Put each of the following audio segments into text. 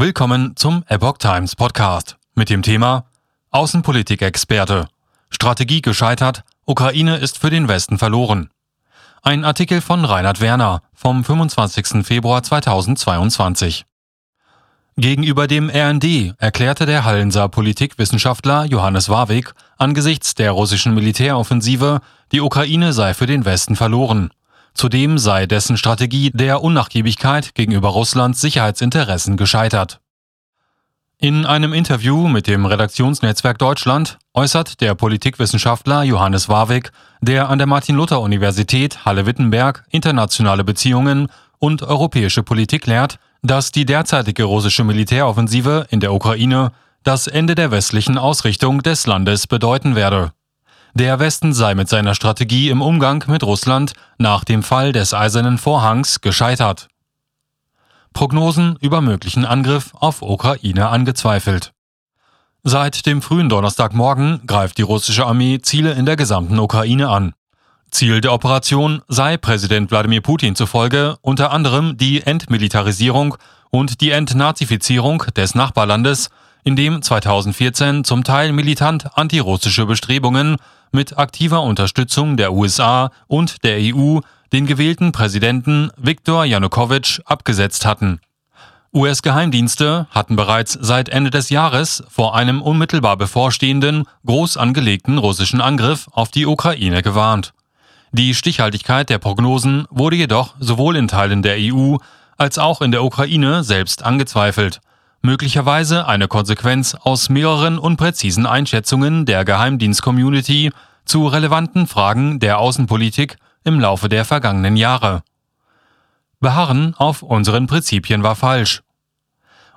Willkommen zum Epoch Times Podcast mit dem Thema Außenpolitik-Experte. Strategie gescheitert, Ukraine ist für den Westen verloren. Ein Artikel von Reinhard Werner vom 25. Februar 2022. Gegenüber dem RND erklärte der Hallenser Politikwissenschaftler Johannes Warwick angesichts der russischen Militäroffensive, die Ukraine sei für den Westen verloren. Zudem sei dessen Strategie der Unnachgiebigkeit gegenüber Russlands Sicherheitsinteressen gescheitert. In einem Interview mit dem Redaktionsnetzwerk Deutschland äußert der Politikwissenschaftler Johannes Warwick, der an der Martin-Luther-Universität Halle-Wittenberg internationale Beziehungen und europäische Politik lehrt, dass die derzeitige russische Militäroffensive in der Ukraine das Ende der westlichen Ausrichtung des Landes bedeuten werde. Der Westen sei mit seiner Strategie im Umgang mit Russland nach dem Fall des Eisernen Vorhangs gescheitert. Prognosen über möglichen Angriff auf Ukraine angezweifelt. Seit dem frühen Donnerstagmorgen greift die russische Armee Ziele in der gesamten Ukraine an. Ziel der Operation sei Präsident Wladimir Putin zufolge unter anderem die Entmilitarisierung und die Entnazifizierung des Nachbarlandes, in dem 2014 zum Teil militant antirussische Bestrebungen mit aktiver Unterstützung der USA und der EU den gewählten Präsidenten Viktor Janukowitsch abgesetzt hatten. US-Geheimdienste hatten bereits seit Ende des Jahres vor einem unmittelbar bevorstehenden, groß angelegten russischen Angriff auf die Ukraine gewarnt. Die Stichhaltigkeit der Prognosen wurde jedoch sowohl in Teilen der EU als auch in der Ukraine selbst angezweifelt, möglicherweise eine Konsequenz aus mehreren unpräzisen Einschätzungen der Geheimdienst-Community zu relevanten Fragen der Außenpolitik im Laufe der vergangenen Jahre. Beharren auf unseren Prinzipien war falsch.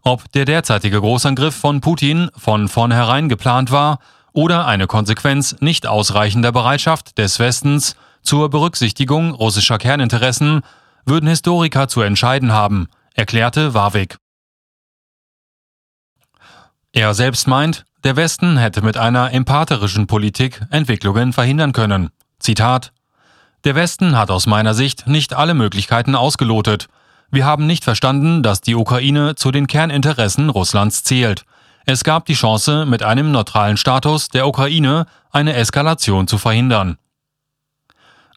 Ob der derzeitige Großangriff von Putin von vornherein geplant war oder eine Konsequenz nicht ausreichender Bereitschaft des Westens zur Berücksichtigung russischer Kerninteressen, würden Historiker zu entscheiden haben, erklärte Warwick. Er selbst meint, der Westen hätte mit einer empatherischen Politik Entwicklungen verhindern können. Zitat der Westen hat aus meiner Sicht nicht alle Möglichkeiten ausgelotet. Wir haben nicht verstanden, dass die Ukraine zu den Kerninteressen Russlands zählt. Es gab die Chance, mit einem neutralen Status der Ukraine eine Eskalation zu verhindern.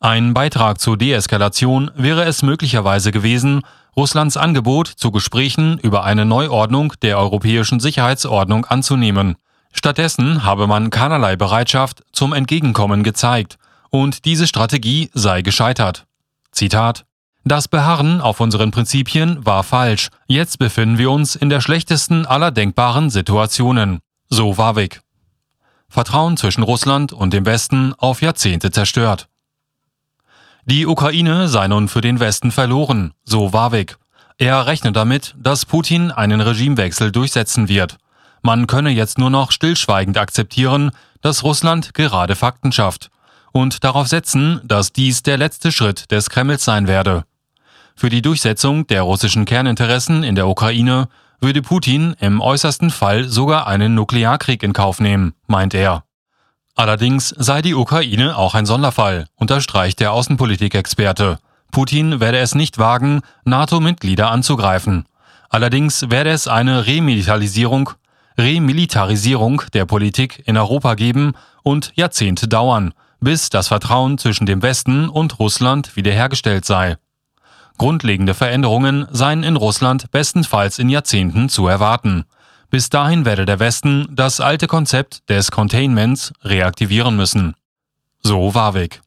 Ein Beitrag zur Deeskalation wäre es möglicherweise gewesen, Russlands Angebot zu Gesprächen über eine Neuordnung der europäischen Sicherheitsordnung anzunehmen. Stattdessen habe man keinerlei Bereitschaft zum Entgegenkommen gezeigt und diese Strategie sei gescheitert. Zitat Das Beharren auf unseren Prinzipien war falsch. Jetzt befinden wir uns in der schlechtesten aller denkbaren Situationen. So Warwick. Vertrauen zwischen Russland und dem Westen auf Jahrzehnte zerstört. Die Ukraine sei nun für den Westen verloren, so Warwick. Er rechnet damit, dass Putin einen Regimewechsel durchsetzen wird. Man könne jetzt nur noch stillschweigend akzeptieren, dass Russland gerade Fakten schafft und darauf setzen, dass dies der letzte Schritt des Kremls sein werde. Für die Durchsetzung der russischen Kerninteressen in der Ukraine würde Putin im äußersten Fall sogar einen Nuklearkrieg in Kauf nehmen, meint er. Allerdings sei die Ukraine auch ein Sonderfall, unterstreicht der Außenpolitikexperte. Putin werde es nicht wagen, NATO-Mitglieder anzugreifen. Allerdings werde es eine Remilitarisierung, Remilitarisierung der Politik in Europa geben und Jahrzehnte dauern, bis das Vertrauen zwischen dem Westen und Russland wiederhergestellt sei. Grundlegende Veränderungen seien in Russland bestenfalls in Jahrzehnten zu erwarten. Bis dahin werde der Westen das alte Konzept des Containments reaktivieren müssen. So Warwick.